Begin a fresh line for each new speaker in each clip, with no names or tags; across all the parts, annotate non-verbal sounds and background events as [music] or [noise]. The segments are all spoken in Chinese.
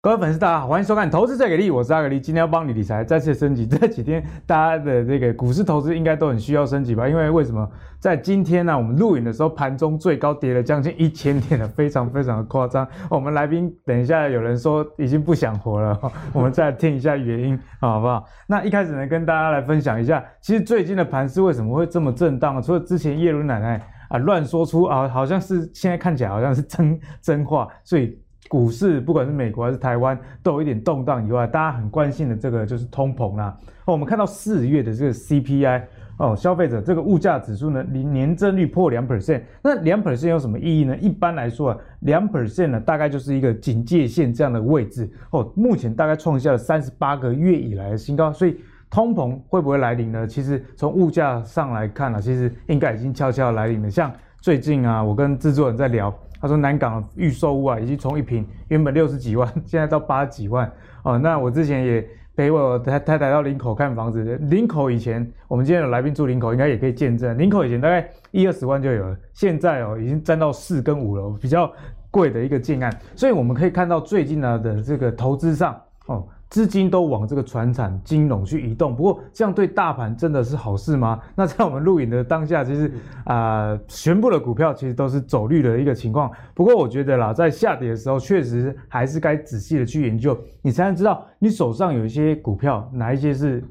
各位粉丝，大家好，欢迎收看《投资最给力》，我是阿格力，今天要帮你理财再次升级。这几天大家的这个股市投资应该都很需要升级吧？因为为什么在今天呢、我们录影的时候盘中最高跌了将近一千点了，非常非常的夸张。我们来宾等一下有人说已经不想活了，我们再听一下原因，好不好？那一开始呢，跟大家来分享一下，其实最近的盘势为什么会这么震荡？除了之前叶伦奶奶啊乱说出啊，好像是现在看起来好像是真 [laughs] 真话，所以。股市不管是美国还是台湾都有一点动荡以外，大家很关心的这个就是通膨啦。哦，我们看到四月的这个 CPI 哦，消费者这个物价指数呢，年年增率破两 percent。那两 percent 有什么意义呢？一般来说啊，两 percent 呢大概就是一个警戒线这样的位置哦。目前大概创下了三十八个月以来的新高，所以通膨会不会来临呢？其实从物价上来看呢、啊，其实应该已经悄悄来临了。像最近啊，我跟制作人在聊。他说南港预售屋啊，已经从一平原本六十几万，现在到八十几万哦。那我之前也陪我太太到林口看房子，林口以前我们今天有来宾住林口，应该也可以见证，林口以前大概一二十万就有了，现在哦已经占到四跟五了，比较贵的一个建案。所以我们可以看到最近呢的这个投资上哦。资金都往这个船产金融去移动，不过这样对大盘真的是好事吗？[laughs] 那在我们录影的当下，其实啊、呃，全部的股票其实都是走绿的一个情况。不过我觉得啦，在下跌的时候，确实还是该仔细的去研究，你才能知道你手上有一些股票哪一些是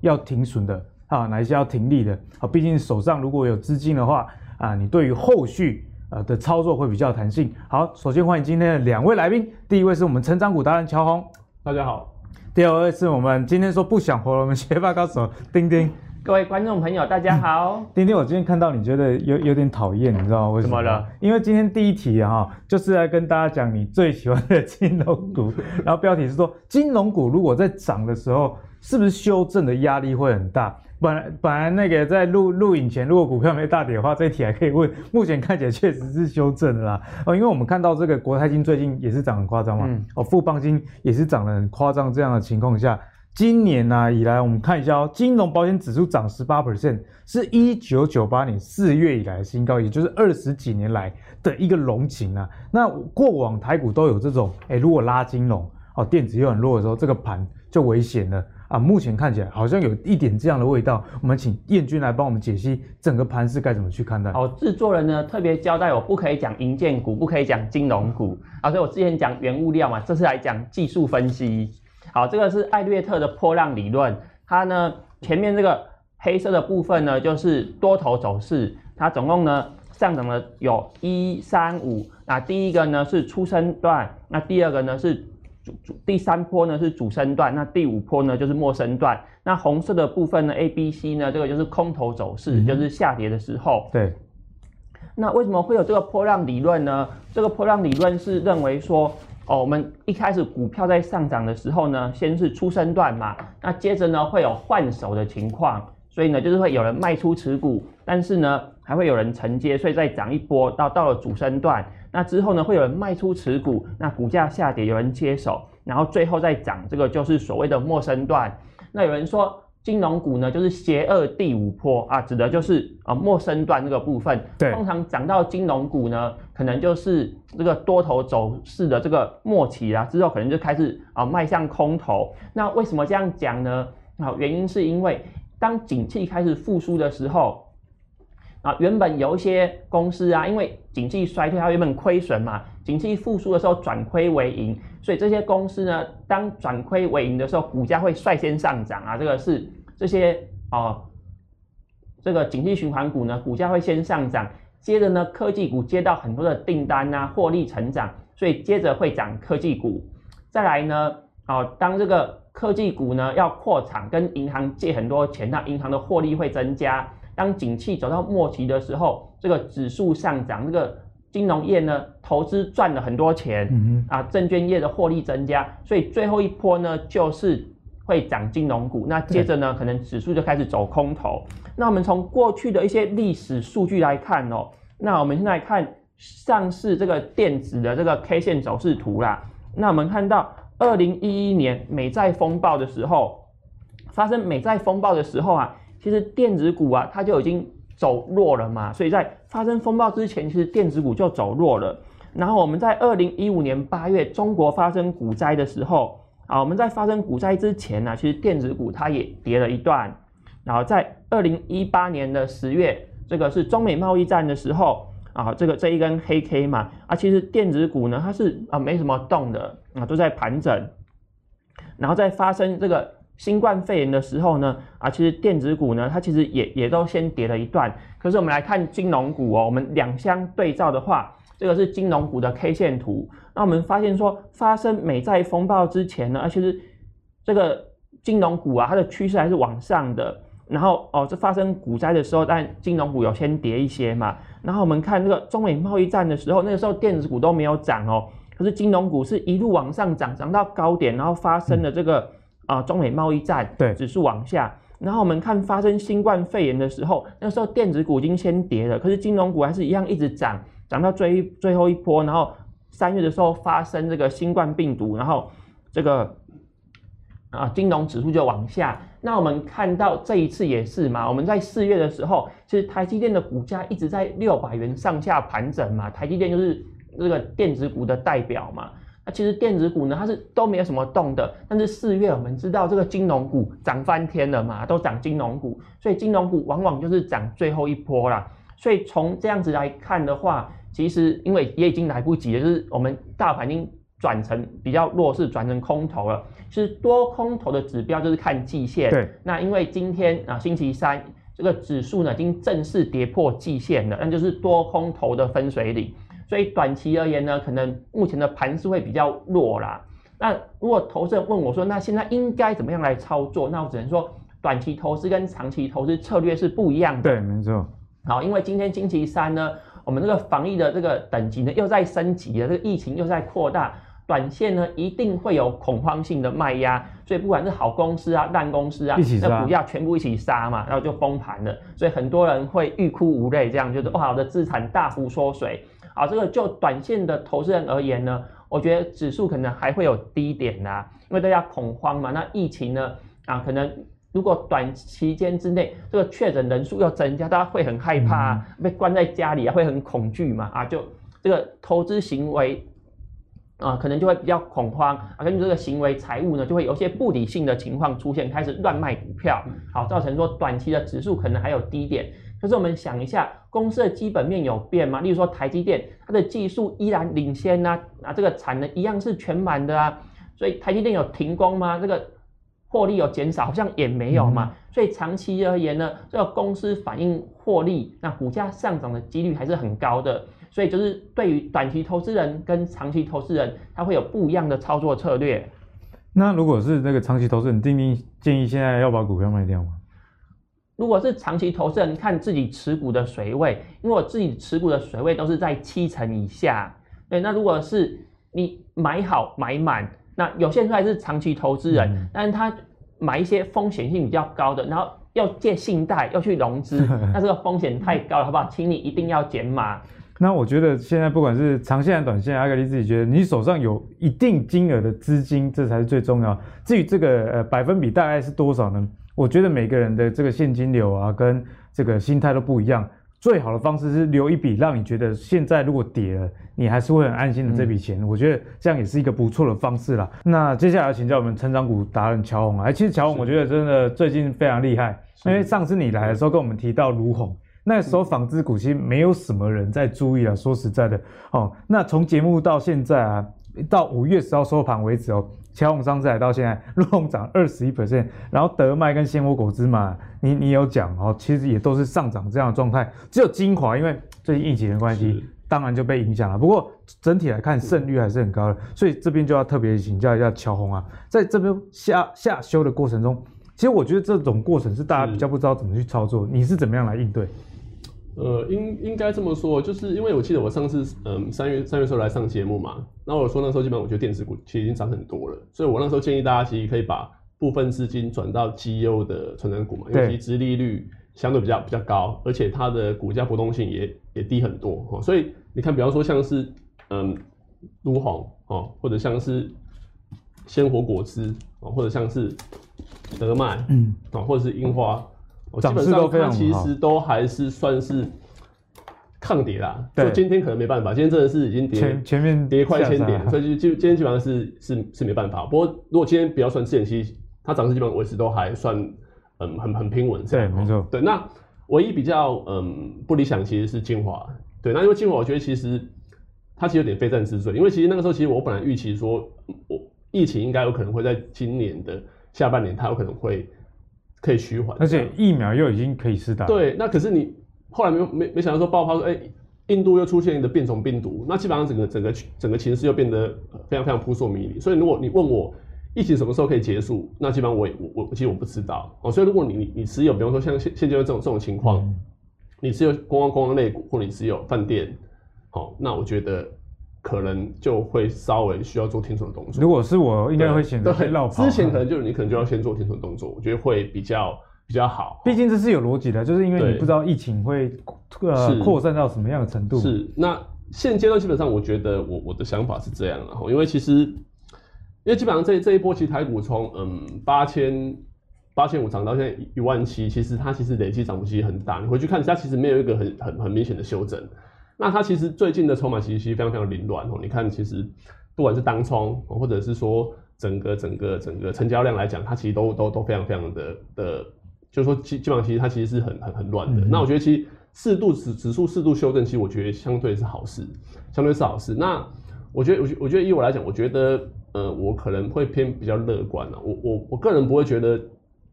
要停损的啊，哪一些要停利的啊。毕竟手上如果有资金的话啊，你对于后续呃的操作会比较弹性。好，首先欢迎今天的两位来宾，第一位是我们成长股达人乔红，
大家好。
第二位是我们今天说不想活了，我们学霸高手丁丁。
各位观众朋友，大家好。
嗯、丁丁，我今天看到你觉得有有点讨厌，你知道吗？为什么？
怎么了？
因为今天第一题啊，就是来跟大家讲你最喜欢的金融股，[laughs] 然后标题是说金融股如果在涨的时候，是不是修正的压力会很大？本来本来那个在录录影前，如果股票没大跌的话，这一题还可以问。[laughs] 目前看起来确实是修正了啦。哦，因为我们看到这个国泰金最近也是涨很夸张嘛，嗯、哦，富邦金也是涨得很夸张。这样的情况下，今年呢、啊、以来，我们看一下哦，金融保险指数涨十八 percent，是一九九八年四月以来的新高，也就是二十几年来的一个龙景啊。那过往台股都有这种，哎，如果拉金融哦，电子又很弱的时候，这个盘就危险了。啊，目前看起来好像有一点这样的味道。我们请彦钧来帮我们解析整个盘势该怎么去看待。
好，制作人呢特别交代我不可以讲营建股，不可以讲金融股啊，所以我之前讲原物料嘛，这次来讲技术分析。好，这个是艾略特的破浪理论，它呢前面这个黑色的部分呢就是多头走势，它总共呢上涨了有一三五，那第一个呢是初升段，那第二个呢是。主主第三波呢是主升段，那第五波呢就是末升段。那红色的部分呢，A、B、C 呢，这个就是空头走势，嗯、就是下跌的时候。
对。
那为什么会有这个波浪理论呢？这个波浪理论是认为说，哦，我们一开始股票在上涨的时候呢，先是初升段嘛，那接着呢会有换手的情况，所以呢就是会有人卖出持股，但是呢还会有人承接，所以再涨一波到到了主升段。那之后呢，会有人卖出持股，那股价下跌，有人接手，然后最后再涨，这个就是所谓的陌生段。那有人说金融股呢，就是邪恶第五波啊，指的就是啊陌生段这个部分。
对，
通常涨到金融股呢，可能就是这个多头走势的这个末期啦，之后可能就开始啊迈向空头。那为什么这样讲呢？啊，原因是因为当景气开始复苏的时候。啊，原本有一些公司啊，因为景气衰退，它原本亏损嘛，景气复苏的时候转亏为盈，所以这些公司呢，当转亏为盈的时候，股价会率先上涨啊。这个是这些哦、这个景气循环股呢，股价会先上涨，接着呢，科技股接到很多的订单啊，获利成长，所以接着会涨科技股。再来呢，哦、当这个科技股呢要扩产，跟银行借很多钱，那银行的获利会增加。当景气走到末期的时候，这个指数上涨，这个金融业呢投资赚了很多钱，嗯、啊，证券业的获利增加，所以最后一波呢就是会涨金融股。那接着呢，可能指数就开始走空头。那我们从过去的一些历史数据来看哦，那我们现在看上市这个电子的这个 K 线走势图啦。那我们看到二零一一年美债风暴的时候，发生美债风暴的时候啊。其实电子股啊，它就已经走弱了嘛，所以在发生风暴之前，其实电子股就走弱了。然后我们在二零一五年八月中国发生股灾的时候，啊，我们在发生股灾之前呢，其实电子股它也跌了一段。然后在二零一八年的十月，这个是中美贸易战的时候，啊，这个这一根黑 K 嘛，啊，其实电子股呢它是啊没什么动的，啊都在盘整。然后在发生这个新冠肺炎的时候呢，啊，其实电子股呢它其实也也都先跌了一段。可是我们来看金融股哦，我们两相对照的话。这个是金融股的 K 线图，那我们发现说，发生美债风暴之前呢，而其实这个金融股啊，它的趋势还是往上的。然后哦，这发生股灾的时候，但金融股有先跌一些嘛。然后我们看这个中美贸易战的时候，那个时候电子股都没有涨哦，可是金融股是一路往上涨，涨到高点，然后发生了这个啊、呃、中美贸易战，对，指数往下。然后我们看发生新冠肺炎的时候，那时候电子股已经先跌了，可是金融股还是一样一直涨。涨到最最后一波，然后三月的时候发生这个新冠病毒，然后这个啊金融指数就往下。那我们看到这一次也是嘛，我们在四月的时候，其实台积电的股价一直在六百元上下盘整嘛，台积电就是这个电子股的代表嘛。那其实电子股呢，它是都没有什么动的，但是四月我们知道这个金融股涨翻天了嘛，都涨金融股，所以金融股往往就是涨最后一波啦。所以从这样子来看的话，其实，因为也已经来不及了，就是我们大盘已经转成比较弱势，转成空头了。其实多空头的指标就是看季线。对。那因为今天啊，星期三这个指数呢已经正式跌破季线了，那就是多空头的分水岭。所以短期而言呢，可能目前的盘势会比较弱啦。那如果投资人问我说，那现在应该怎么样来操作？那我只能说，短期投资跟长期投资策略是不一样的。
对，没错。
好，因为今天星期三呢。我们这个防疫的这个等级呢，又在升级了，这个疫情又在扩大，短线呢一定会有恐慌性的卖压，所以不管是好公司啊、烂公司啊，那股价全部一起杀嘛，然后就崩盘了，所以很多人会欲哭无泪，这样就是哇，我的资产大幅缩水。好，这个就短线的投资人而言呢，我觉得指数可能还会有低点啊，因为大家恐慌嘛，那疫情呢啊可能。如果短期间之内这个确诊人数要增加，大家会很害怕啊，被关在家里啊，会很恐惧嘛啊，就这个投资行为啊，可能就会比较恐慌啊，根据这个行为财务呢，就会有些不理性的情况出现，开始乱卖股票，好，造成说短期的指数可能还有低点。可是我们想一下，公司的基本面有变吗？例如说台积电，它的技术依然领先呐，啊，这个产能一样是全满的啊，所以台积电有停工吗？这个。获利有减少，好像也没有嘛，所以长期而言呢，这个公司反映获利，那股价上涨的几率还是很高的。所以就是对于短期投资人跟长期投资人，他会有不一样的操作策略。
那如果是那个长期投资人，定定建议现在要把股票卖掉吗？
如果是长期投资人，看自己持股的水位，因为我自己持股的水位都是在七成以下。对，那如果是你买好买满。那有些人还是长期投资人，嗯、但是他买一些风险性比较高的，然后要借信贷，要去融资，[laughs] 那这个风险太高了，好不好？请你一定要减码。
那我觉得现在不管是长线还是短线，阿格力自己觉得，你手上有一定金额的资金，这才是最重要。至于这个呃百分比大概是多少呢？我觉得每个人的这个现金流啊，跟这个心态都不一样。最好的方式是留一笔，让你觉得现在如果跌了，你还是会很安心的这笔钱。嗯、我觉得这样也是一个不错的方式啦。那接下来请教我们成长股达人乔宏啊，其实乔宏我觉得真的最近非常厉害，因为上次你来的时候跟我们提到儒鸿，那个时候纺织股其实没有什么人在注意啊。说实在的，哦，那从节目到现在啊，到五月十号收盘为止哦。乔宏上次来到现在，儒鸿涨二十一 percent，然后德麦跟鲜活果汁嘛，你你有讲哦，其实也都是上涨这样的状态，只有精华因为最近疫情的关系，当然就被影响了。不过整体来看胜率还是很高的，所以这边就要特别请教一下乔宏啊，在这边下下修的过程中，其实我觉得这种过程是大家比较不知道怎么去操作，你是怎么样来应对？
呃，应应该这么说，就是因为我记得我上次，嗯，三月三月时候来上节目嘛，那我说那时候基本上我觉得电子股其实已经涨很多了，所以我那时候建议大家其实可以把部分资金转到绩优的成长股嘛，因为其实利率相对比较比较高，而且它的股价波动性也也低很多哈，所以你看，比方说像是嗯，儒鸿哦，或者像是鲜活果汁哦，或者像是德麦嗯，啊，或者是樱花。基本上它其实都还是算是抗跌啦。
对，
今天可能没办法，今天真的是已经跌
前前面
跌快千点，所以就就今天基本上是是是没办法。不过如果今天不要算之前期，它涨势基本上维持都还算嗯很很平稳。
对，没错。
对，那唯一比较嗯不理想其实是精华。对，那因为精华，我觉得其实它其实有点非战之罪，因为其实那个时候其实我本来预期说，我疫情应该有可能会在今年的下半年，它有可能会可以趋缓，
而且疫苗又已经可以施打。
对，那可是你。后来没没没想到说爆发说，哎、欸，印度又出现一个变种病毒，那基本上整个整个整个情势又变得非常非常扑朔迷离。所以如果你问我疫情什么时候可以结束，那基本上我也我我其实我不知道哦。所以如果你你你持有，比方说像现现阶段这种这种情况，嗯、你持有观光观光类股，或者你持有饭店，好，那我觉得可能就会稍微需要做停损的动作。
如果是我，应该会选择先绕跑。
之前可能就是你可能就要先做停损动作，我觉得会比较。比较好，
毕竟这是有逻辑的，就是因为你不知道疫情会呃扩散到什么样的程度。
是，那现阶段基本上，我觉得我我的想法是这样的哈，因为其实因为基本上这这一波其实台股从嗯八千八千五涨到现在一万七，其实它其实累计涨幅其实很大。你回去看，它其实没有一个很很很明显的修正。那它其实最近的筹码其实非常非常凌乱哦。你看，其实不管是当冲或者是说整个整个整个成交量来讲，它其实都都都非常非常的的。就是说基基本上其实它其实是很很很乱的。嗯、那我觉得其实适度指指数适度修正，其实我觉得相对是好事，相对是好事。那我觉得我我觉得以我来讲，我觉得呃我可能会偏比较乐观啊。我我我个人不会觉得，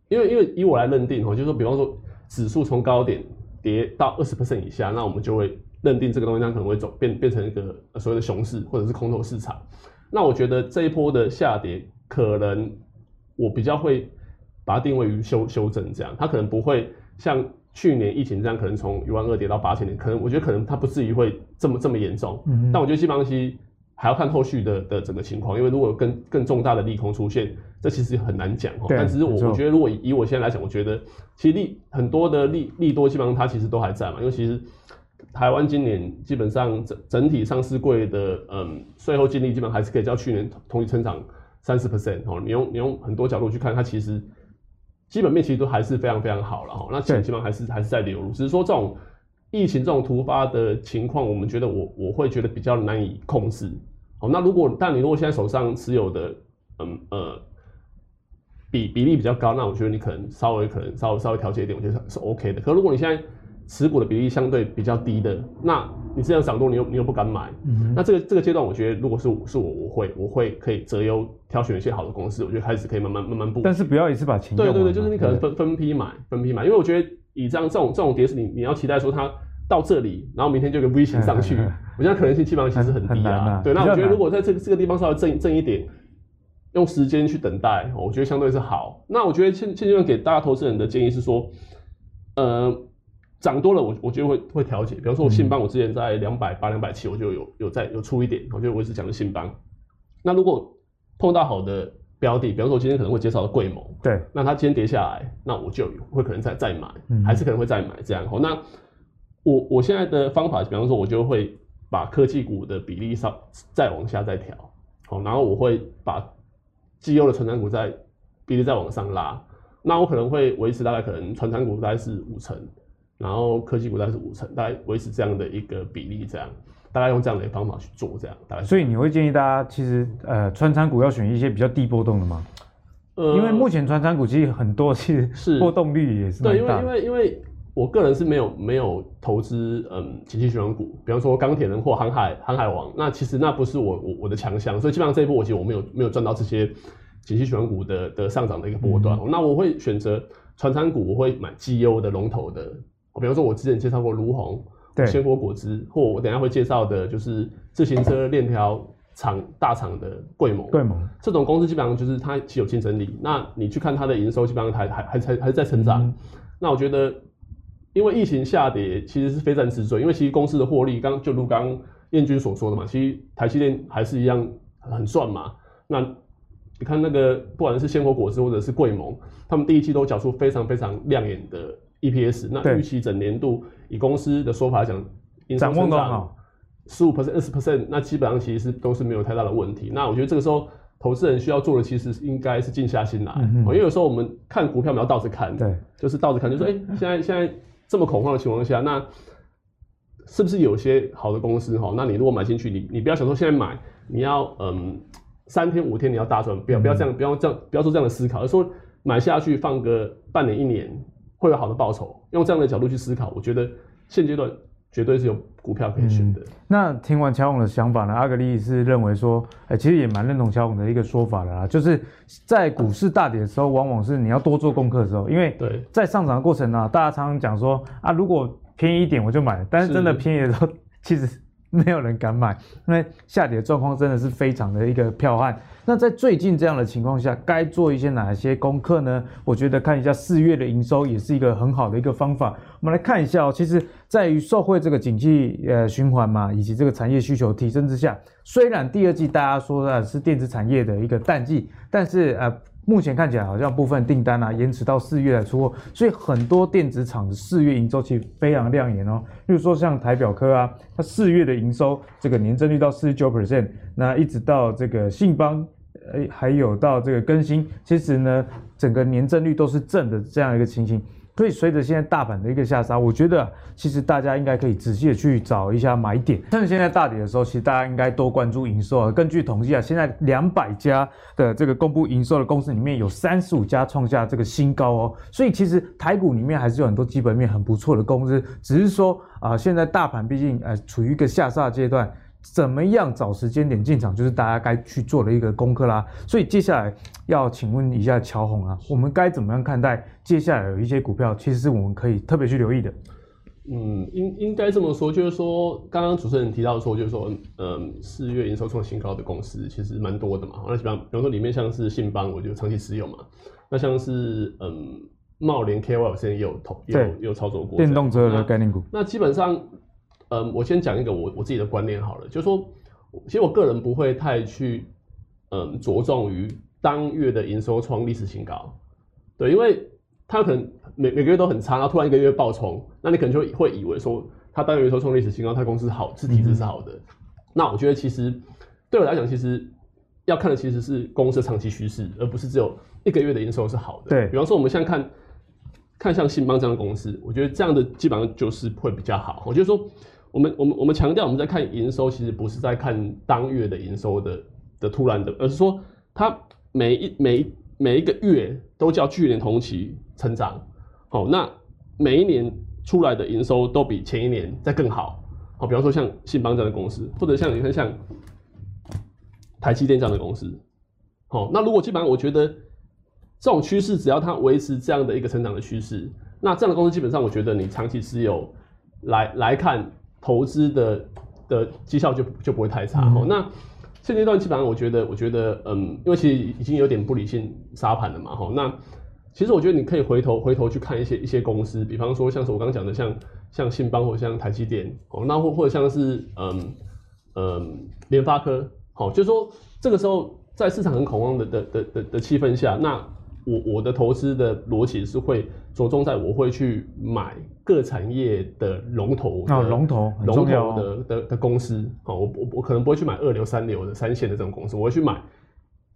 因为因为以我来认定哦，就是说比方说指数从高点跌到二十 percent 以下，那我们就会认定这个东西它可能会走变变成一个所谓的熊市或者是空头市场。那我觉得这一波的下跌，可能我比较会。把它定位于修修正这样，它可能不会像去年疫情这样，可能从一万二跌到八千点，可能我觉得可能它不至于会这么这么严重。嗯，但我觉得基本上其实还要看后续的的整个情况，因为如果有更更重大的利空出现，这其实很难讲。但只是我我觉得，如果以我现在来讲，我觉得其实利很多的利利多基本上它其实都还在嘛，因为其实台湾今年基本上整整体上市柜的嗯税后净利基本上还是可以较去年同期成长三十 percent 哦。你用你用很多角度去看，它其实。基本面其实都还是非常非常好了哈，那钱基本上还是还是在流入，只是说这种疫情这种突发的情况，我们觉得我我会觉得比较难以控制。好，那如果但你如果现在手上持有的嗯呃比比例比较高，那我觉得你可能稍微可能稍微稍微调节一点，我觉得是 OK 的。可如果你现在持股的比例相对比较低的，那你这样涨多，你又你又不敢买，嗯、那这个这个阶段，我觉得如果是我是我，我会我会可以择优挑选一些好的公司，我觉得开始可以慢慢慢慢布。
但是不要一次把钱。
对对对，就是你可能分分批买，分批买，因为我觉得以这样这种这种跌势，你你要期待说它到这里，然后明天就有个 V 型上去，[laughs] 我觉得可能性基本上其实很低啊。啊对，那我觉得如果在这个这个地方稍微挣挣一点，用时间去等待，我觉得相对是好。那我觉得现现阶段给大家投资人的建议是说，呃。涨多了我，我我觉得会会调节。比方说，我信邦，我之前在两百八、两百七，我就有有在有出一点。我觉得我一直讲的信邦。那如果碰到好的标的，比方说我今天可能会介绍的贵盟，
对，
那它今天跌下来，那我就会可能再再买，还是可能会再买这样。好，那我我现在的方法，比方说，我就会把科技股的比例上再往下再调，好，然后我会把绩优的成长股再比例再往上拉。那我可能会维持大概可能传产股大概是五成。然后科技股大概是五成，大概维持这样的一个比例，这样大概用这样的方法去做，这样大概。
所以你会建议大家，其实呃，传产股要选一些比较低波动的吗？呃，因为目前传产股其实很多，其实是波动率也是。
对，因为因为因为我个人是没有没有投资嗯景气循环股，比方说钢铁人或航海航海王，那其实那不是我我我的强项，所以基本上这一波我其实我没有没有赚到这些景气循环股的的上涨的一个波段。嗯、那我会选择传产股，我会买绩优的龙头的。比方说，我之前介绍过卢鸿、鲜果果汁，或我等下会介绍的，就是自行车链条厂大厂的桂盟。
贵盟
这种公司基本上就是它具有竞争力。那你去看它的营收，基本上还还还还还在成长。嗯、那我觉得，因为疫情下跌，其实是非常之罪。因为其实公司的获利，刚就如刚燕君所说的嘛，其实台积电还是一样很赚嘛。那你看那个，不管是鲜果果汁或者是桂盟，他们第一季都缴出非常非常亮眼的。EPS 那预期整年度以公司的说法来讲，营收增长十五 percent、二十 percent，那基本上其实是都是没有太大的问题。那我觉得这个时候投资人需要做的，其实应该是静下心来，嗯、因为有时候我们看股票，我们要倒着看，对，就是倒着看，就是说，哎、欸，现在现在这么恐慌的情况下，那是不是有些好的公司哈？那你如果买进去，你你不要想说现在买，你要嗯三天五天你要大赚，不要不要这样，不要这样，不要做这样的思考，而说买下去放个半年一年会有好的报酬，用这样的角度去思考，我觉得现阶段绝对是有股票可以选的。嗯、
那听完乔勇的想法呢？阿格力是认为说，哎、欸，其实也蛮认同乔勇的一个说法的啦，就是在股市大跌的时候，往往是你要多做功课的时候，因为在上涨的过程呢，大家常常讲说啊，如果便宜一点我就买，但是真的便宜的时候，[laughs] 其实没有人敢买，因为下跌的状况真的是非常的一个彪悍。那在最近这样的情况下，该做一些哪些功课呢？我觉得看一下四月的营收也是一个很好的一个方法。我们来看一下哦，其实在于受惠这个景气呃循环嘛，以及这个产业需求提升之下，虽然第二季大家说的是电子产业的一个淡季，但是呃。目前看起来好像部分订单啊延迟到四月来出货，所以很多电子厂的四月营收其实非常亮眼哦。比如说像台表科啊，它四月的营收这个年增率到四十九 percent，那一直到这个信邦，呃，还有到这个更新，其实呢整个年增率都是正的这样一个情形。所以随着现在大盘的一个下杀，我觉得其实大家应该可以仔细的去找一下买点。趁现在大跌的时候，其实大家应该多关注营收啊。根据统计啊，现在两百家的这个公布营收的公司里面有三十五家创下这个新高哦。所以其实台股里面还是有很多基本面很不错的公司，只是说啊，现在大盘毕竟呃处于一个下杀阶段。怎么样找时间点进场，就是大家该去做的一个功课啦。所以接下来要请问一下乔红啊，我们该怎么样看待接下来有一些股票，其实是我们可以特别去留意的。
嗯，应应该这么说，就是说刚刚主持人提到说，就是说，嗯，四月营收创新高的公司其实蛮多的嘛。那比方比方说里面像是信邦，我觉得长期持有嘛。那像是嗯茂联 K Y，我现在也有投，有有操作过电
动车的概念股。
那基本上。嗯，我先讲一个我我自己的观念好了，就是说，其实我个人不会太去，嗯，着重于当月的营收创历史新高，对，因为他可能每每个月都很差，然后突然一个月爆冲，那你可能就会以为说他当月营收创历史新高，他公司好，是体质是好的。嗯、那我觉得其实对我来讲，其实要看的其实是公司的长期趋势，而不是只有一个月的营收是好的。
对，
比方说我们现在看。看像信邦这样的公司，我觉得这样的基本上就是会比较好。我觉得说，我们我们我们强调我们在看营收，其实不是在看当月的营收的的突然的，而是说它每一每一每一个月都叫去年同期成长。好，那每一年出来的营收都比前一年再更好。好，比方说像信邦这样的公司，或者像你看像台积电这样的公司。好，那如果基本上我觉得。这种趋势，只要它维持这样的一个成长的趋势，那这样的公司基本上，我觉得你长期持有来来看投资的的绩效就就不会太差。嗯、那现阶段基本上，我觉得，我觉得，嗯，因为其实已经有点不理性沙盘了嘛，哈。那其实我觉得你可以回头回头去看一些一些公司，比方说像是我刚刚讲的像，像像信邦或者像台积电，哦，那或或者像是嗯嗯联发科，好，就是说这个时候在市场很恐慌的的的的的气氛下，那我我的投资的逻辑是会着重在我会去买各产业的龙头
啊，龙头
龙头的的的公司啊，我我我可能不会去买二流三流的三线的这种公司，我会去买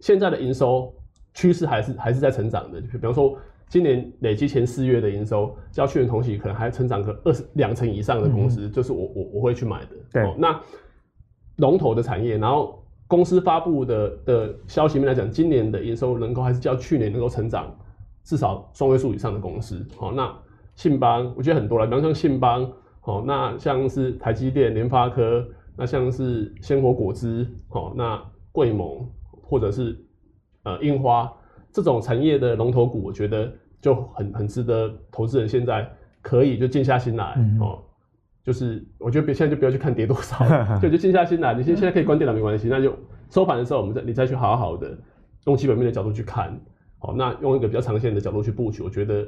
现在的营收趋势还是还是在成长的，比方说今年累计前四月的营收，较去年同期可能还成长个二十两成以上的公司，就是我我我会去买的。对，那龙头的产业，然后。公司发布的的消息面来讲，今年的营收能够还是较去年能够成长至少双位数以上的公司。好，那信邦我觉得很多了，比方像信邦，好，那像是台积电、联发科，那像是鲜活果汁，好，那桂盟或者是呃樱花这种产业的龙头股，我觉得就很很值得投资人现在可以就静下心来，哦、嗯。就是我觉得别现在就不要去看跌多少，[laughs] 就就静下心来。你现现在可以关电脑没关系，那就收盘的时候我们再你再去好好的用基本面的角度去看，好，那用一个比较长线的角度去布局，我觉得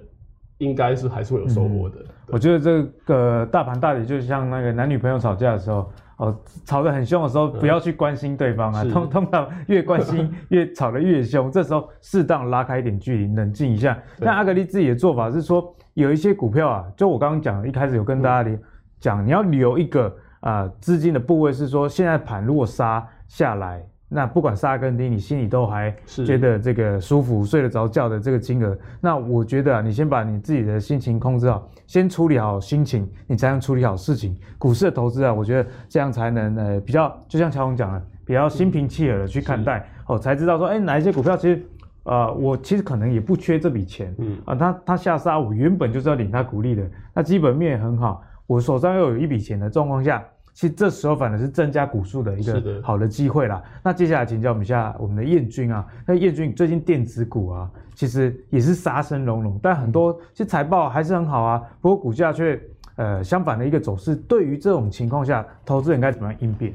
应该是还是会有收获的。
我觉得这个大盘大跌就像那个男女朋友吵架的时候，哦，吵得很凶的时候，不要去关心对方啊，[laughs] 通通常越关心 [laughs] 越吵得越凶，这时候适当拉开一点距离，冷静一下。那阿格力自己的做法是说，有一些股票啊，就我刚刚讲，一开始有跟大家连。讲你要留一个啊资金的部位，是说现在盘如果杀下来那不管杀跟低，你心里都还觉得这个舒服、睡得着觉的这个金额，那我觉得啊，你先把你自己的心情控制好，先处理好心情，你才能处理好事情。股市的投资啊，我觉得这样才能呃比较，就像乔宏讲的，比较心平气和的去看待哦，才知道说，哎，哪一些股票其实，呃，我其实可能也不缺这笔钱，嗯啊，他他下杀我原本就是要领他股利的，那基本面也很好，我手上又有一笔钱的状况下。其实这时候反而是增加股数的一个好的机会啦。那接下来请教我们一下我们的彦军啊，那彦军最近电子股啊，其实也是杀声隆隆，但很多其实财报还是很好啊，不过股价却呃相反的一个走势。对于这种情况下，投资人该怎么样应变？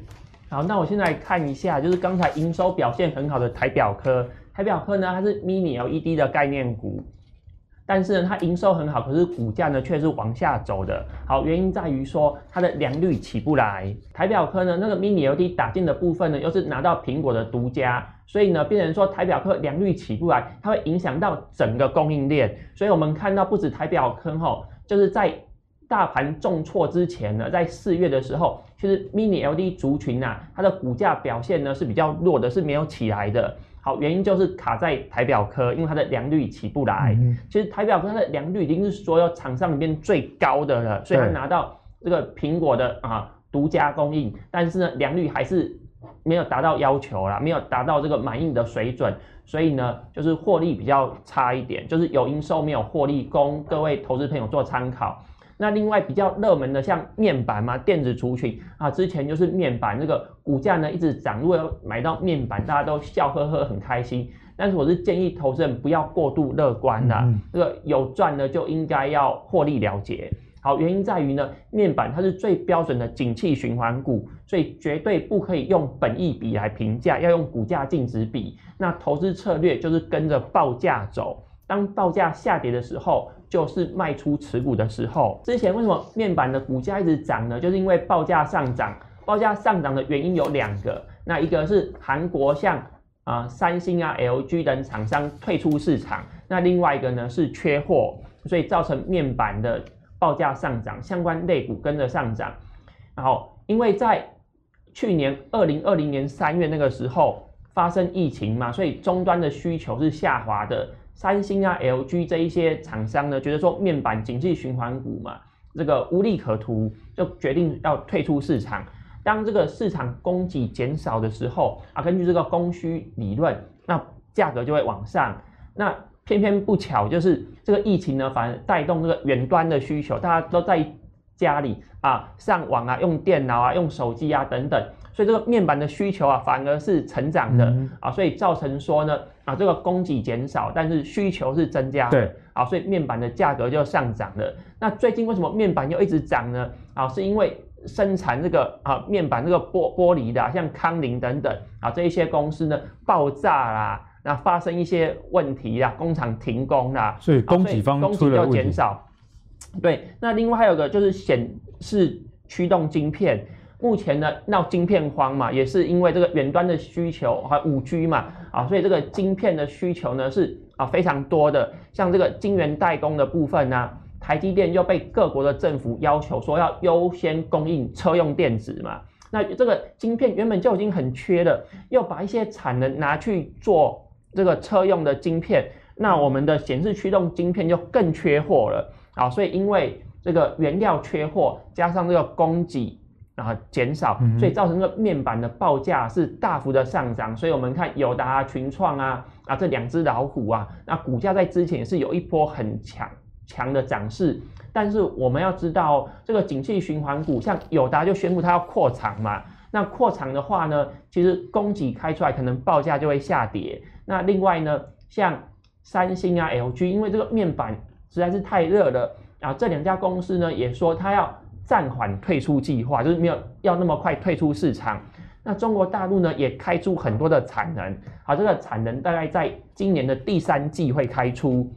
好，那我现在看一下，就是刚才营收表现很好的台表科，台表科呢它是 Mini LED 的概念股。但是呢，它营收很好，可是股价呢却是往下走的。好，原因在于说它的良率起不来。台表科呢，那个 Mini LED 打进的部分呢，又是拿到苹果的独家，所以呢，变成说台表科良率起不来，它会影响到整个供应链。所以我们看到不止台表科吼，就是在大盘重挫之前呢，在四月的时候，其实 Mini LED 族群呐、啊，它的股价表现呢是比较弱的，是没有起来的。好，原因就是卡在台表科，因为它的良率起不来。嗯、其实台表科它的良率已经是所有厂商里面最高的了，所以它拿到这个苹果的啊独家供应，但是呢良率还是没有达到要求啦，没有达到这个满意的水准，所以呢就是获利比较差一点，就是有营收没有获利，供各位投资朋友做参考。那另外比较热门的像面板嘛，电子族群啊，之前就是面板这个股价呢一直涨，如果要买到面板，大家都笑呵呵很开心。但是我是建议投资人不要过度乐观的，嗯、这个有赚的就应该要获利了结。好，原因在于呢，面板它是最标准的景气循环股，所以绝对不可以用本益比来评价，要用股价净值比。那投资策略就是跟着报价走。当报价下跌的时候，就是卖出持股的时候。之前为什么面板的股价一直涨呢？就是因为报价上涨。报价上涨的原因有两个，那一个是韩国像啊、三星啊、LG 等厂商退出市场，那另外一个呢是缺货，所以造成面板的报价上涨，相关类股跟着上涨。然后因为在去年二零二零年三月那个时候发生疫情嘛，所以终端的需求是下滑的。三星啊、LG 这一些厂商呢，觉得说面板景气循环股嘛，这个无利可图，就决定要退出市场。当这个市场供给减少的时候啊，根据这个供需理论，那价格就会往上。那偏偏不巧，就是这个疫情呢，反而带动这个远端的需求，大家都在家里啊，上网啊，用电脑啊，用手机啊等等。所以这个面板的需求啊，反而是成长的、嗯、啊，所以造成说呢啊，这个供给减少，但是需求是增加的，对啊，所以面板的价格就上涨了。那最近为什么面板又一直涨呢？啊，是因为生产这个啊面板这个玻玻璃的、啊，像康宁等等啊这一些公司呢爆炸啦，那发生一些问题啦，工厂停工啦，
所以供给方
供给就减少。对，那另外还有个就是显示驱动晶片。目前呢闹晶片荒嘛，也是因为这个远端的需求和五 G 嘛，啊，所以这个晶片的需求呢是啊非常多的。像这个晶圆代工的部分呢，台积电又被各国的政府要求说要优先供应车用电子嘛，那这个晶片原本就已经很缺了，又把一些产能拿去做这个车用的晶片，那我们的显示驱动晶片就更缺货了啊，所以因为这个原料缺货，加上这个供给。啊，减少，所以造成这个面板的报价是大幅的上涨。所以我们看友达啊、群创啊啊这两只老虎啊，那股价在之前也是有一波很强强的涨势。但是我们要知道，这个景气循环股，像友达就宣布它要扩厂嘛。那扩厂的话呢，其实供给开出来，可能报价就会下跌。那另外呢，像三星啊、LG，因为这个面板实在是太热了啊，这两家公司呢也说它要。暂缓退出计划，就是没有要那么快退出市场。那中国大陆呢，也开出很多的产能，好，这个产能大概在今年的第三季会开出。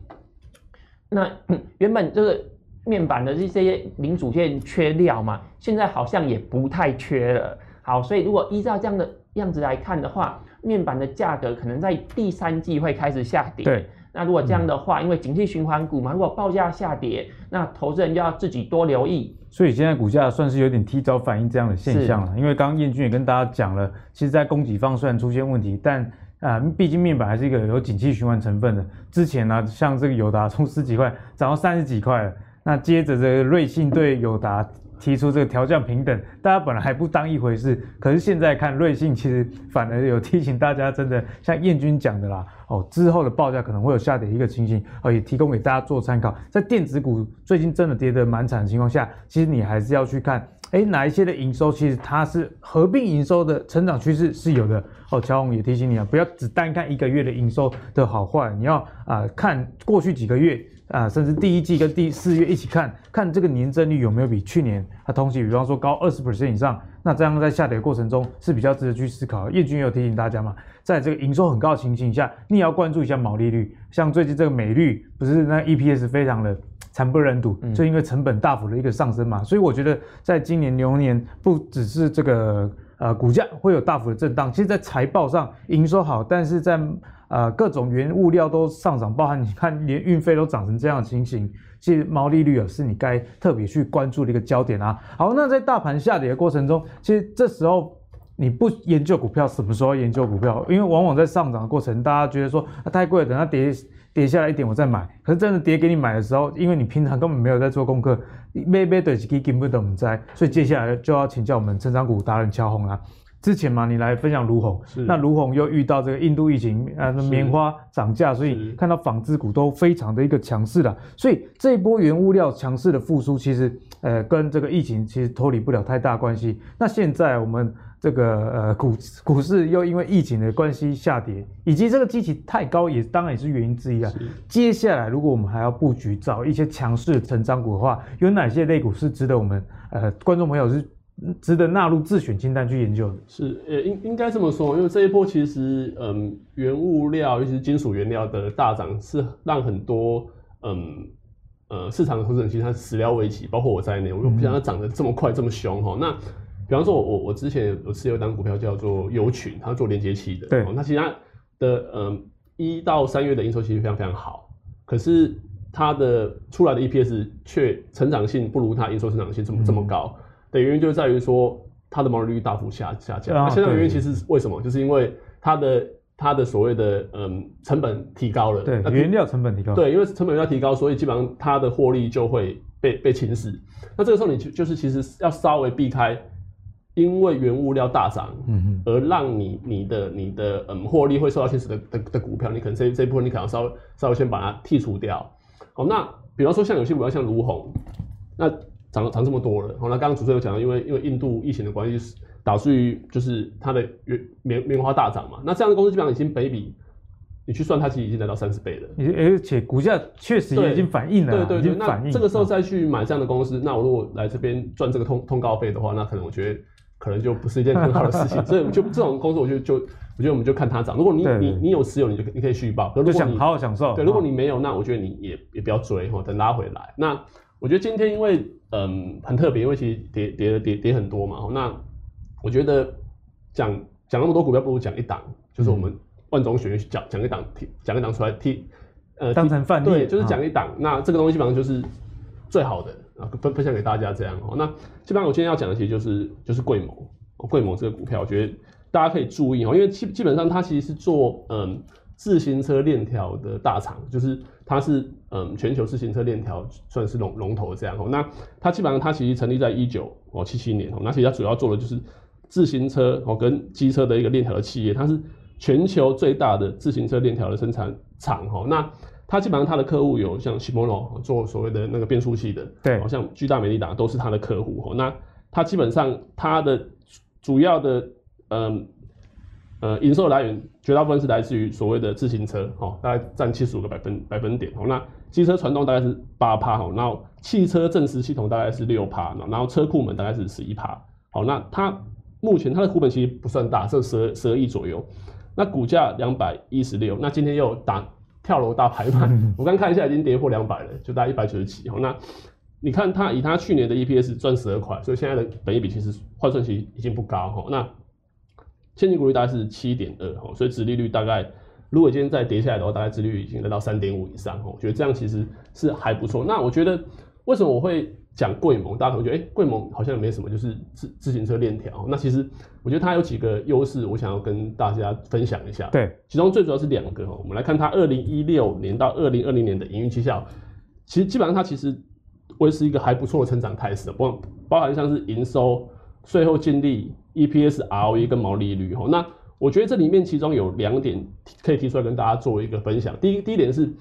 那 [coughs] 原本就是面板的这些零组件缺料嘛，现在好像也不太缺了。好，所以如果依照这样的样子来看的话，面板的价格可能在第三季会开始下跌。对。那如果这样的话，因为景气循环股嘛，如果报价下跌，那投资人就要自己多留意
所以现在股价算是有点提早反映这样的现象了。因为刚刚彦军也跟大家讲了，其实，在供给方虽然出现问题，但啊，毕竟面板还是一个有景气循环成分的。之前呢、啊，像这个友达从十几块涨到三十几块了，那接着这个瑞信对友达提出这个调降平等，大家本来还不当一回事，可是现在看瑞信其实反而有提醒大家，真的像燕君讲的啦，哦，之后的报价可能会有下跌一个情形，哦，也提供给大家做参考。在电子股最近真的跌得蛮惨的情况下，其实你还是要去看，哎，哪一些的营收其实它是合并营收的成长趋势是有的。哦，乔宏也提醒你啊，不要只单看一个月的营收的好坏，你要啊、看过去几个月。啊，甚至第一季跟第四月一起看，看这个年增率有没有比去年它同期，比方说高二十 percent 以上，那这样在下跌的过程中是比较值得去思考。叶军也有提醒大家嘛，在这个营收很高的情形下，你也要关注一下毛利率。像最近这个美率不是那 EPS 非常的惨不忍睹，就因为成本大幅的一个上升嘛，所以我觉得在今年牛年不只是这个呃股价会有大幅的震荡，其实在财报上营收好，但是在呃，各种原物料都上涨，包含你看连运费都涨成这样的情形，其实毛利率啊是你该特别去关注的一个焦点啊。好，那在大盘下跌的过程中，其实这时候你不研究股票，什么时候研究股票？因为往往在上涨的过程，大家觉得说它太贵了，等它跌跌下来一点我再买。可是真的跌给你买的时候，因为你平常根本没有在做功课，买买对是根本都不知道，所以接下来就要请教我们成长股达人乔宏啦。之前嘛，你来分享卢鸿，那卢鸿又遇到这个印度疫情，呃，棉花涨价，所以看到纺织股都非常的一个强势了。所以这一波原物料强势的复苏，其实呃跟这个疫情其实脱离不了太大关系。那现在我们这个呃股股市又因为疫情的关系下跌，以及这个基期太高，也当然也是原因之一啊。接下来如果我们还要布局找一些强势成长股的话，有哪些类股是值得我们呃观众朋友是？值得纳入自选清单去研究的
是，呃，应应该这么说，因为这一波其实，嗯，原物料，尤其是金属原料的大涨，是让很多，嗯，呃，市场的投资人其实他始料未及，包括我在内，我就不想它涨得这么快，这么凶哈。那，比方说我，我我之前有持有一档股票叫做优群，它做连接器的，
对，
那其实它的，嗯，一到三月的营收其实非常非常好，可是它的出来的 EPS 却成长性不如它营收成长性这么这么高。嗯的原因就在于说，它的毛利率大幅下下降。那现在的原因其实为什么？就是因为它的它的所谓的嗯成本提高了，
对，原料成本提高，
对，因为成本要提高，所以基本上它的获利就会被被侵蚀。那这个时候你就就是其实要稍微避开，因为原物料大涨，嗯而让你你的你的嗯获利会受到侵蚀的的的股票，你可能这这一部分你可能稍微稍微先把它剔除掉。好，那比方说像有些股票像卢鸿，那。涨涨这么多了，好，那刚刚主持人有讲到，因为因为印度疫情的关系，导致于就是它的棉棉棉花大涨嘛。那这样的公司基本上已经本益比，你去算它其实已经来到三十倍了。
而且股价确实也已经反映了，
对对对，那这个时候再去买这样的公司，那我如果来这边赚这个通通告费的话，那可能我觉得可能就不是一件很好的事情。[laughs] 所以就这种公司，我觉得就我觉得我们就看它涨。如果你你你有持有，你就你可以续报。如果你
想好好享受。
对，如果你没有，那我觉得你也也不要追哈，等拉回来。那我觉得今天因为嗯很特别，因为其实跌跌了跌跌很多嘛。那我觉得讲讲那么多股票，不如讲一档，就是我们万中选一讲讲一档，讲一档出来替呃
当成范例，
对，就是讲一档。那这个东西基本上就是最好的啊，分分享给大家这样哦。那基本上我今天要讲的其实就是就是贵某，贵某这个股票，我觉得大家可以注意哦，因为基基本上它其实是做嗯自行车链条的大厂，就是。它是嗯全球自行车链条算是龙龙头这样哦，那它基本上它其实成立在一九哦七七年哦，那其实它主要做的就是自行车哦跟机车的一个链条的企业，它是全球最大的自行车链条的生产厂哦，那它基本上它的客户有像 Shimano 做所谓的那个变速器的，
对，
好像巨大美利达都是它的客户哦，那它基本上它的主要的嗯。呃，营收来源绝大部分是来自于所谓的自行车，哦，大概占七十五个百分百分点，哦，那机车传动大概是八趴，哦，然后汽车正时系统大概是六趴，然后车库门大概是十一趴，好，那它目前它的股本其实不算大，是十十二亿左右，那股价两百一十六，那今天又打跳楼大排卖，[laughs] 我刚看一下已经跌破两百了，就大概一百九十七，好，那你看它以它去年的 EPS 赚十二块，所以现在的本益比其实换算其实已经不高，哈，那。现金股利大概是七点二哈，所以殖利率大概，如果今天再跌下来的话，大概殖利率已经来到三点五以上哈，我觉得这样其实是还不错。那我觉得为什么我会讲贵盟，大家可能觉得哎，贵、欸、盟好像也没什么，就是自自行车链条。那其实我觉得它有几个优势，我想要跟大家分享一下。
对，
其中最主要是两个哈，我们来看它二零一六年到二零二零年的营运绩效，其实基本上它其实维持一个还不错的成长态势，包包含像是营收、税后净利、EPS、ROE 跟毛利率哈。那我觉得这里面其中有两点可以提出来跟大家做一个分享。第一，第一点是。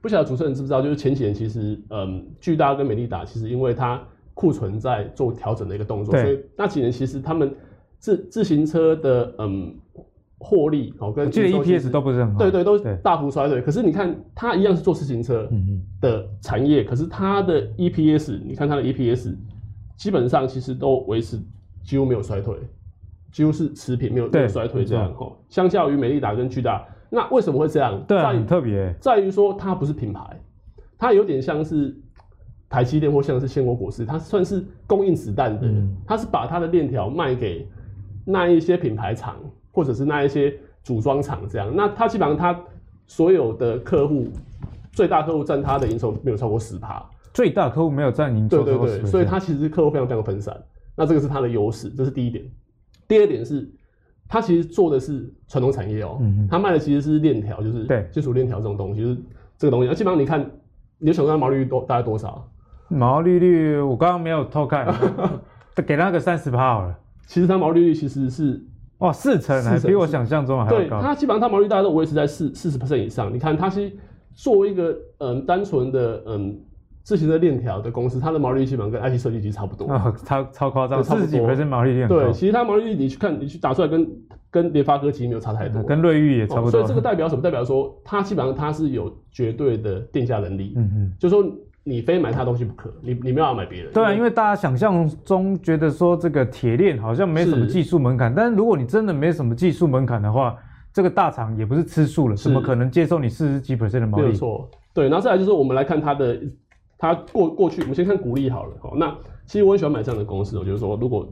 不晓得主持人知不知道，就是前几年其实，嗯，巨大跟美利达其实因为它库存在做调整的一个动作，所以那几年其实他们自自行车的嗯获利哦跟
这个 EPS 都不是很好，
对对，都大幅衰退。可是你看它一样是做自行车的产业，可是它的 EPS，你看它的 EPS 基本上其实都维持几乎没有衰退，几乎是持平，没有没有衰退这样哈。相较于美利达跟巨大。那为什么会这样？
对啊，很特别，
在于说它不是品牌，它有点像是台积电或像是鲜果果实，它算是供应子弹的，嗯、它是把它的链条卖给那一些品牌厂或者是那一些组装厂这样。那它基本上它所有的客户，最大客户占它的营收没有超过十趴，
最大客户没有占营收
对对对，所以它其实客户非常非常分散。那这个是它的优势，这是第一点。第二点是。它其实做的是传统产业哦、喔，嗯、它卖的其实是链条，就是对金属链条这种东西，就是这个东西。那基本上你看，你想看毛利率多大概多少？
毛利率我刚刚没有偷看，[laughs] 给那个三十趴好了。
其实它毛利率其实是
哇四成，还比我想象中还要高。
对，它基本上它毛利率大概都维持在四四十 percent 以上。你看它其实作为一个嗯单纯的嗯。自行车链条的公司，它的毛利率基本上跟 IC 设计其实差不多，
哦、超超夸张，四十几 percent 毛利率。
对，其实它毛利率你去看，你去打出来跟跟联发科其实没有差太多，
跟瑞昱也差不多、哦。
所以这个代表什么？代表说它基本上它是有绝对的定价能力。嗯嗯，就是说你非买它东西不可，你你没有要买别人。
对啊，因为大家想象中觉得说这个铁链好像没什么技术门槛，但是如果你真的没什么技术门槛的话，这个大厂也不是吃素了，怎么可能接受你四十几 percent 的毛利？
没有错。对，然后再来就是我们来看它的。它过过去，我们先看股利好了。好，那其实我很喜欢买这样的公司。我觉得说，如果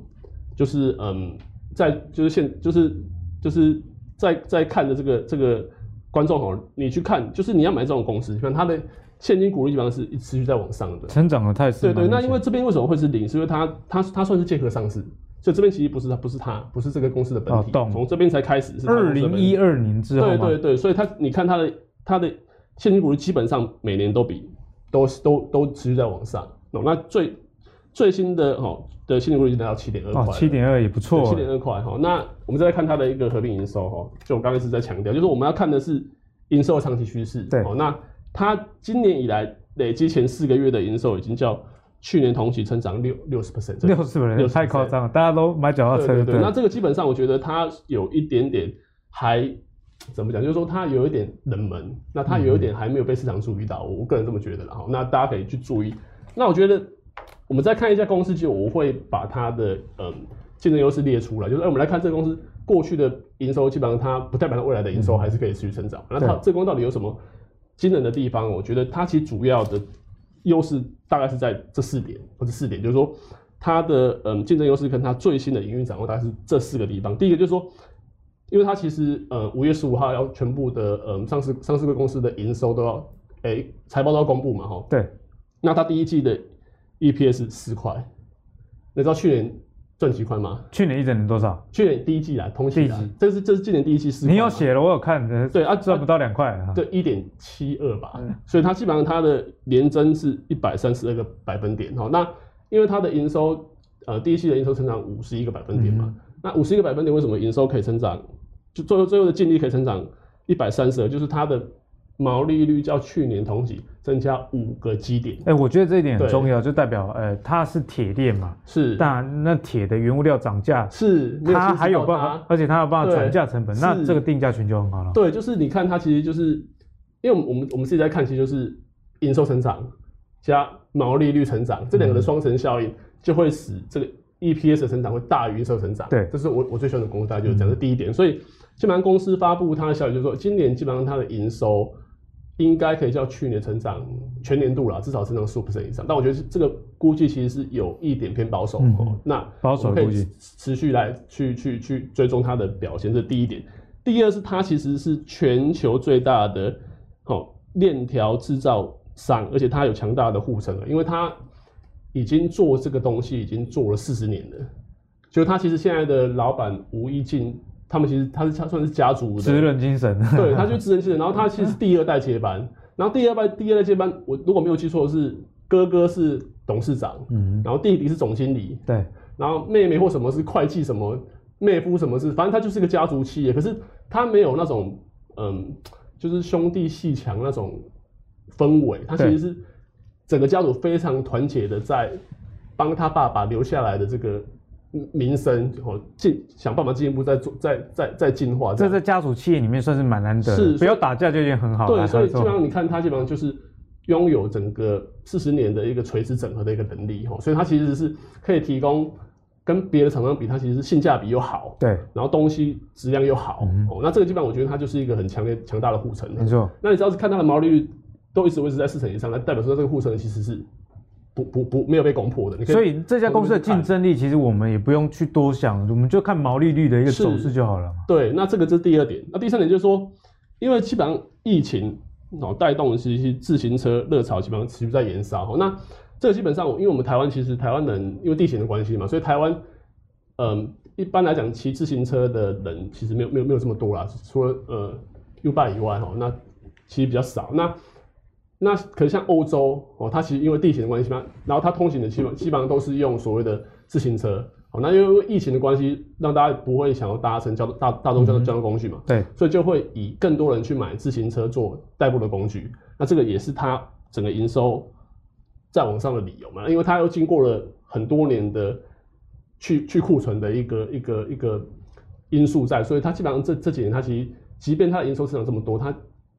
就是嗯，在就是现就是就是在在看的这个这个观众哦，你去看，就是你要买这种公司，看它的现金股利基本上是一持续在往上的，
成长的态势。
对对，那因为这边为什么会是零？是因为它它它算是借壳上市，所以这边其实不是它不是它不是这个公司的本体，从、哦、这边才开始是
二零一二年之后。
对对对，所以它你看它的它的现金股利基本上每年都比。都都都持续在往上，那最最新的哈的现金股利已经达到七点二块，
七点二也不错，
七点二块哈。那我们再来看它的一个合并营收哈，就我刚才是在强调，就是我们要看的是营收的长期趋势。
对，
那它今年以来累积前四个月的营收已经较去年同期成长六六十 percent，
六十 percent 太夸张了，大家都买脚踏车。
对对对，那这个基本上我觉得它有一点点还。怎么讲？就是说它有一点冷门，那它有一点还没有被市场注意到，我个人这么觉得啦。那大家可以去注意。那我觉得我们再看一下公司，就我会把它的嗯竞争优势列出来。就是哎，我们来看这个公司过去的营收，基本上它不代表它未来的营收还是可以持续成长。嗯、那它这个公司到底有什么惊人的地方？我觉得它其实主要的优势大概是在这四点或者四点，就是说它的嗯竞争优势跟它最新的营运掌握大概是这四个地方。第一个就是说。因为它其实呃五月十五号要全部的呃上市上市柜公司的营收都要诶财报都要公布嘛哈。
对。
那它第一季的 EPS 四块，你知道去年赚几块吗？
去年一整年多少？
去年第一季啊，同期啊，这是这是今年第一季四块。
你有写了，我有看。
对啊，
赚不到两块。
对，一点七二吧。嗯、所以它基本上它的年增是一百三十二个百分点哈。那因为它的营收呃第一季的营收成长五十一个百分点嘛，嗯、那五十一个百分点为什么营收可以成长？就最后最后的净利可以成长一百三十二，就是它的毛利率较去年同期增加五个基点。
哎、欸，我觉得这一点很重要，就代表呃它是铁链嘛，
是，
但那铁的原物料涨价
是，
它还有办法，而且它有办法转嫁成本，那这个定价权就很好了。
对，就是你看它其实就是，因为我们我们我们自己在看，其实就是营收成长加毛利率成长这两个的双层效应，就会使这个 EPS 的成长会大于营收成长。对，这是我我最喜欢的公司，大家就是讲的第一点，嗯、所以。基本上公司发布它的消息，就是说今年基本上它的营收应该可以叫去年成长全年度啦，至少成长十五%以上。但我觉得这个估计其实是有一点偏保守哦。嗯、那
保守的估计，
持续来去去去追踪它的表现，这是第一点。第二是它其实是全球最大的哦链条制造商，而且它有强大的护城河，因为它已经做这个东西已经做了四十年了。就他其实现在的老板吴一进，他们其实他是他算是家族的
职人精神，[laughs]
对，他就职人精神。然后他其实是第二代接班，然后第二代第二代接班，我如果没有记错是哥哥是董事长，嗯，然后弟弟是总经理，
对，
然后妹妹或什么是会计什么，妹夫什么是，反正他就是一个家族企业，可是他没有那种嗯，就是兄弟戏强那种氛围，他其实是整个家族非常团结的在帮他爸爸留下来的这个。名声哦，进想办法进一步再做，再再再进化。
这在家族企业里面算是蛮难得的，是不要打架就已经很好了。
对，所以基本上你看他基本上就是拥有整个四十年的一个垂直整合的一个能力哦，所以它其实是可以提供跟别的厂商比，它其实是性价比又好，
对，
然后东西质量又好哦、嗯。那这个基本上我觉得它就是一个很强烈强大的护城。
没错。
那你只要是看它的毛利率都一直维持在四成以上，那代表说这个护城其实是。不不不，没有被攻破的。
所以这家公司的竞争力，其实我们也不用去多想，我们就看毛利率的一个走势就好了。
对，那这个就是第二点。那第三点就是说，因为基本上疫情哦带动的是一些自行车热潮，基本上持续在延烧。那这个基本上，因为我们台湾其实台湾人因为地形的关系嘛，所以台湾嗯一般来讲骑自行车的人其实没有没有没有这么多啦，除了呃 U-Bike 以外哦，那其实比较少。那那可是像欧洲哦，它其实因为地形的关系嘛，然后它通行的基本基本上都是用所谓的自行车。哦，那因为疫情的关系，让大家不会想要搭乘交通大大众交通交通工具嘛，
嗯，对，
所以就会以更多人去买自行车做代步的工具。那这个也是它整个营收再往上的理由嘛，因为它又经过了很多年的去 [laughs] 去库存的一个一个一个因素在，所以它基本上这这几年它其实即便它的营收市场这么多，它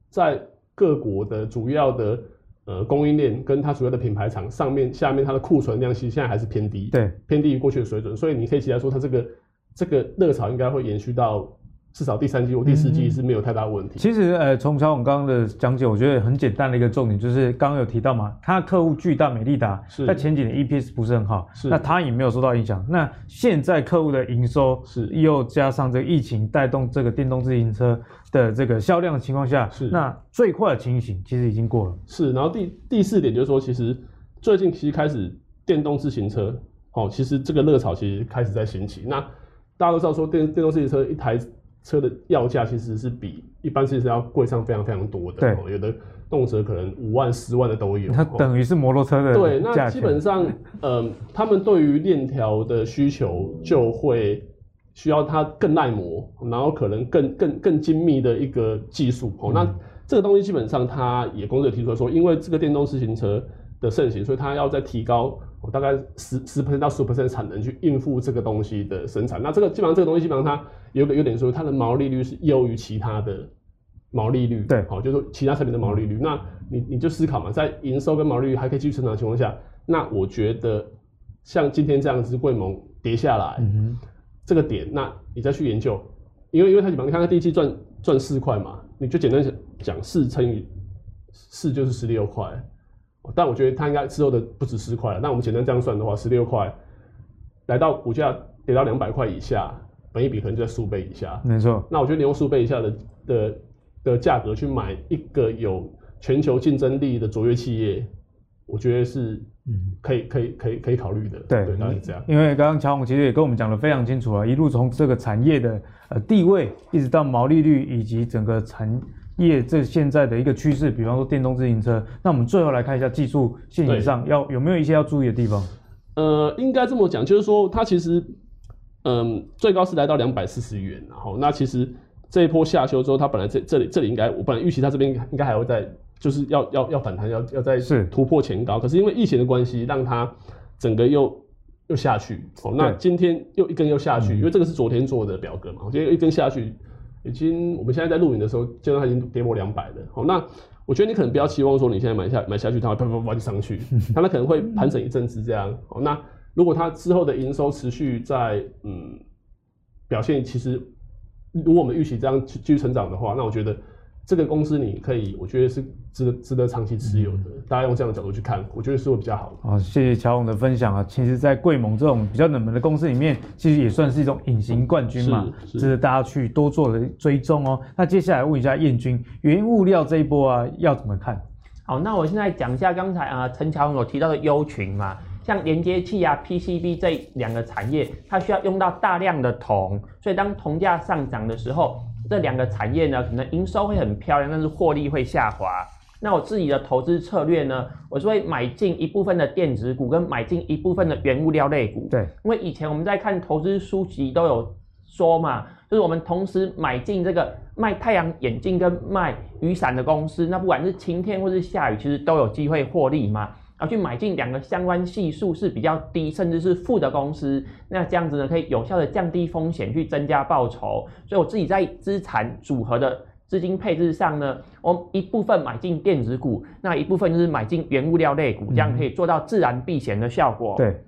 在各国的主要的呃供应链跟它主要的品牌厂上面下面它的库存量其实现在还是偏低，
对，偏
低于过去的水准，所以你可以期待说它这个这个热潮应该会延续到。至少第三季或第四季是没有太大问题。
其实，呃，从乔总刚刚的讲解，我觉得很简单的一个重点就是，刚刚有提到嘛，他的客户巨大美利达，在前几年 EPS 不是很好，是，那他也没有受到影响。那现在客户的营收是又加上这个疫情带动这个电动自行车的这个销量的情况下，是，那最快的情形其实已经过了。
是，然后第第四点就是说，其实最近其实开始电动自行车，哦，其实这个热潮其实开始在兴起。那大家都知道说电电动自行车一台。车的要价其实是比一般其实要贵上非常非常多的，对，有的动辄可能五万、十万的都有。
它等于是摩托车的
对，那基本上，[laughs] 嗯，他们对于链条的需求就会需要它更耐磨，然后可能更更更精密的一个技术哦。那这个东西基本上，它也公司有提出来说，因为这个电动自行车的盛行，所以它要再提高。我大概十十 percent 到十五 percent 产能去应付这个东西的生产，那这个基本上这个东西基本上它有个优点说，它的毛利率是优于其他的毛利率，
对，
好，就是说其他产品的毛利率。那你你就思考嘛，在营收跟毛利率还可以继续成长的情况下，那我觉得像今天这样子，贵盟跌下来，嗯，这个点，那你再去研究，因为因为它基本上你看它第一季赚赚四块嘛，你就简单讲四乘以四就是十六块。但我觉得它应该之后的不止十块了。那我们简单这样算的话，十六块来到股价跌到两百块以下，本一比可能就在数倍以下。
没错。
那我觉得你用数倍以下的的的价格去买一个有全球竞争力的卓越企业，我觉得是嗯可以可以可以可以考虑的。
对，
对，当然是这样。
因为刚刚乔总其实也跟我们讲的非常清楚啊，一路从这个产业的呃地位，一直到毛利率以及整个产。业这现在的一个趋势，比方说电动自行车，那我们最后来看一下技术线上要有没有一些要注意的地方？
呃，应该这么讲，就是说它其实，嗯、呃，最高是来到两百四十元，然后那其实这一波下修之后，它本来这这里这里应该，我本来预期它这边应该还会再就是要要要反弹，要要再突破前高，可是因为疫情的关系，让它整个又又下去。哦，那今天又一根又下去，因为这个是昨天做的表格嘛，我觉得一根下去。已经，我们现在在录影的时候，见到它已经跌破两百了。好，那我觉得你可能不要期望说你现在买下买下去，它会啪啪啪就上去，[laughs] 它那可能会盘整一阵子这样。好，那如果它之后的营收持续在嗯表现，其实如果我们预期这样继续成长的话，那我觉得。这个公司你可以，我觉得是值得值得长期持有的。大家用这样的角度去看，我觉得是会比较好的。
好，谢谢乔总的分享啊。其实，在贵盟这种比较冷门的公司里面，其实也算是一种隐形冠军嘛，值得大家去多做的追踪哦。那接下来问一下燕军，原物料这一波啊，要怎么看？
好，那我现在讲一下刚才啊陈乔总有提到的优群嘛。像连接器啊、PCB 这两个产业，它需要用到大量的铜，所以当铜价上涨的时候，这两个产业呢，可能营收会很漂亮，但是获利会下滑。那我自己的投资策略呢，我是会买进一部分的电子股，跟买进一部分的原物料类股。
对，
因为以前我们在看投资书籍都有说嘛，就是我们同时买进这个卖太阳眼镜跟卖雨伞的公司，那不管是晴天或是下雨，其实都有机会获利嘛。去买进两个相关系数是比较低，甚至是负的公司，那这样子呢，可以有效的降低风险，去增加报酬。所以我自己在资产组合的。资金配置上呢，我一部分买进电子股，那一部分就是买进原物料类股，这样可以做到自然避险的效果。
对。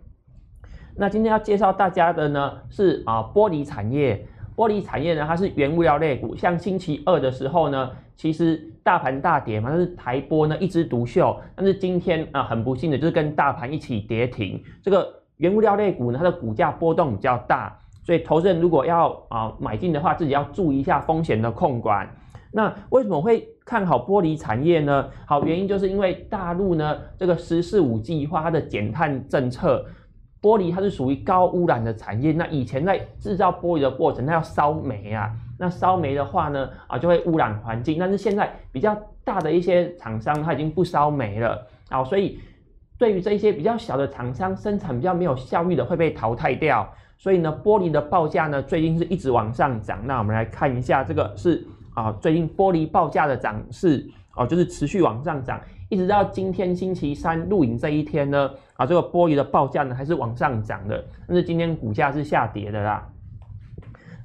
那今天要介绍大家的呢是啊玻璃产业，玻璃产业呢它是原物料类股，像星期二的时候呢，其实大盘大跌嘛，但是台玻呢一枝独秀，但是今天啊很不幸的就是跟大盘一起跌停。这个原物料类股呢，它的股价波动比较大，所以投资人如果要啊买进的话，自己要注意一下风险的控管。那为什么会看好玻璃产业呢？好，原因就是因为大陆呢这个“十四五”计划它的减碳政策，玻璃它是属于高污染的产业。那以前在制造玻璃的过程，它要烧煤啊，那烧煤的话呢啊就会污染环境。但是现在比较大的一些厂商，它已经不烧煤了啊，所以对于这一些比较小的厂商，生产比较没有效率的会被淘汰掉。所以呢，玻璃的报价呢最近是一直往上涨。那我们来看一下，这个是。啊，最近玻璃报价的涨势啊，就是持续往上涨，一直到今天星期三录影这一天呢，啊，这个玻璃的报价呢还是往上涨的，但是今天股价是下跌的啦。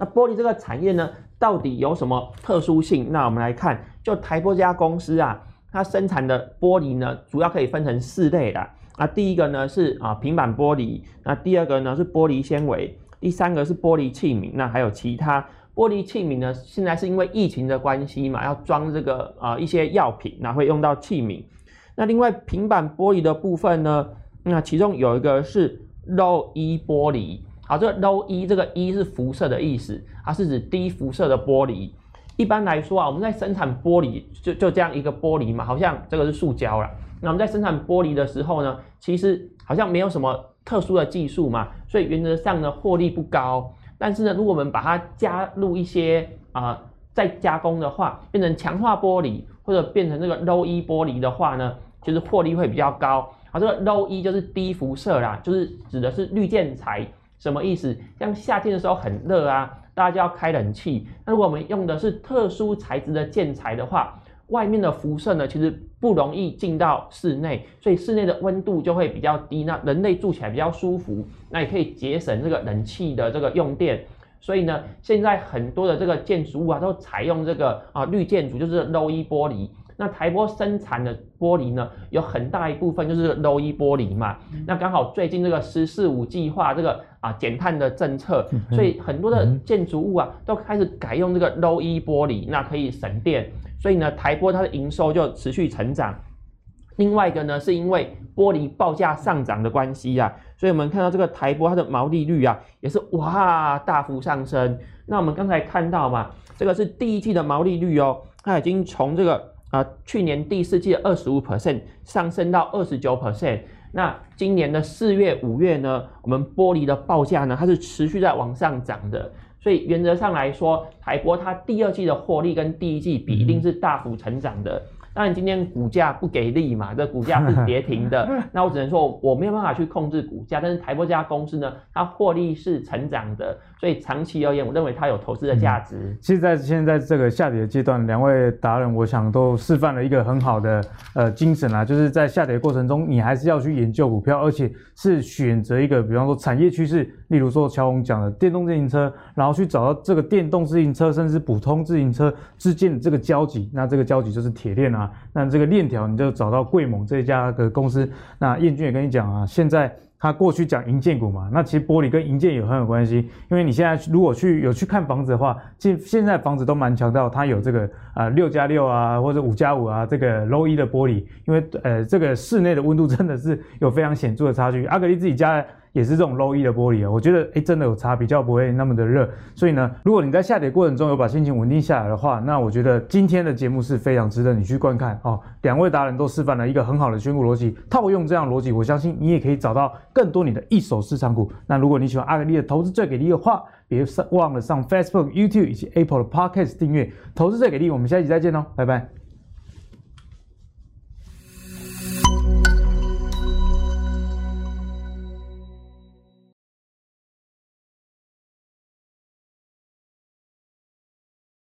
那玻璃这个产业呢，到底有什么特殊性？那我们来看，就台玻这家公司啊，它生产的玻璃呢，主要可以分成四类啦。那第一个呢是啊平板玻璃，那第二个呢是玻璃纤维，第三个是玻璃器皿，那还有其他。玻璃器皿呢，现在是因为疫情的关系嘛，要装这个啊、一些药品，那会用到器皿。那另外平板玻璃的部分呢，那其中有一个是 Low E 玻璃。好，这个 Low E 这个 E 是辐射的意思，它是指低辐射的玻璃。一般来说啊，我们在生产玻璃就就这样一个玻璃嘛，好像这个是塑胶啦。那我们在生产玻璃的时候呢，其实好像没有什么特殊的技术嘛，所以原则上呢获利不高。但是呢，如果我们把它加入一些啊、再加工的话，变成强化玻璃或者变成这个 Low E 玻璃的话呢，就是获利会比较高。啊，这个 Low E 就是低辐射啦，就是指的是绿建材，什么意思？像夏天的时候很热啊，大家就要开冷气。那如果我们用的是特殊材质的建材的话，外面的辐射呢，其实不容易进到室内，所以室内的温度就会比较低，那人类住起来比较舒服，那也可以节省这个冷气的这个用电。所以呢，现在很多的这个建筑物啊，都采用这个啊绿建筑，就是 Low E 玻璃。那台玻生产的玻璃呢，有很大一部分就是 Low E 玻璃嘛。那刚好最近这个“十四五”计划这个啊减碳的政策，所以很多的建筑物啊都开始改用这个 Low E 玻璃，那可以省电。所以呢，台玻它的营收就持续成长。另外一个呢，是因为玻璃报价上涨的关系啊，所以我们看到这个台玻它的毛利率啊，也是哇大幅上升。那我们刚才看到嘛，这个是第一季的毛利率哦，它已经从这个。啊，去年第四季的二十五 percent 上升到二十九 percent，那今年的四月、五月呢，我们玻璃的报价呢，它是持续在往上涨的，所以原则上来说，台玻它第二季的获利跟第一季比，一定是大幅成长的。当然，今天股价不给力嘛，这股价是跌停的。[laughs] 那我只能说，我没有办法去控制股价。但是台玻这家公司呢，它获利是成长的，所以长期而言，我认为它有投资的价值。嗯、
其实，在现在这个下跌的阶段，两位达人，我想都示范了一个很好的呃精神啊，就是在下跌的过程中，你还是要去研究股票，而且是选择一个，比方说产业趋势，例如说乔宏讲的电动自行车，然后去找到这个电动自行车甚至普通自行车之间的这个交集，那这个交集就是铁链啊。啊那这个链条你就找到贵盟这家的公司。那彦钧也跟你讲啊，现在他过去讲银建股嘛，那其实玻璃跟银建也很有关系。因为你现在如果去有去看房子的话，现现在房子都蛮强调它有这个啊六加六啊或者五加五啊这个 Low E 的玻璃，因为呃这个室内的温度真的是有非常显著的差距。阿格力自己家也是这种 Low E 的玻璃啊，我觉得哎真的有差，比较不会那么的热。所以呢，如果你在下跌过程中有把心情稳定下来的话，那我觉得今天的节目是非常值得你去观看哦。两位达人都示范了一个很好的选股逻辑，套用这样逻辑，我相信你也可以找到更多你的一手市场股。那如果你喜欢阿格力的投资最给力的话，别忘了上 Facebook、YouTube 以及 Apple 的 Podcast 订阅。投资最给力，我们下期再见喽，拜拜。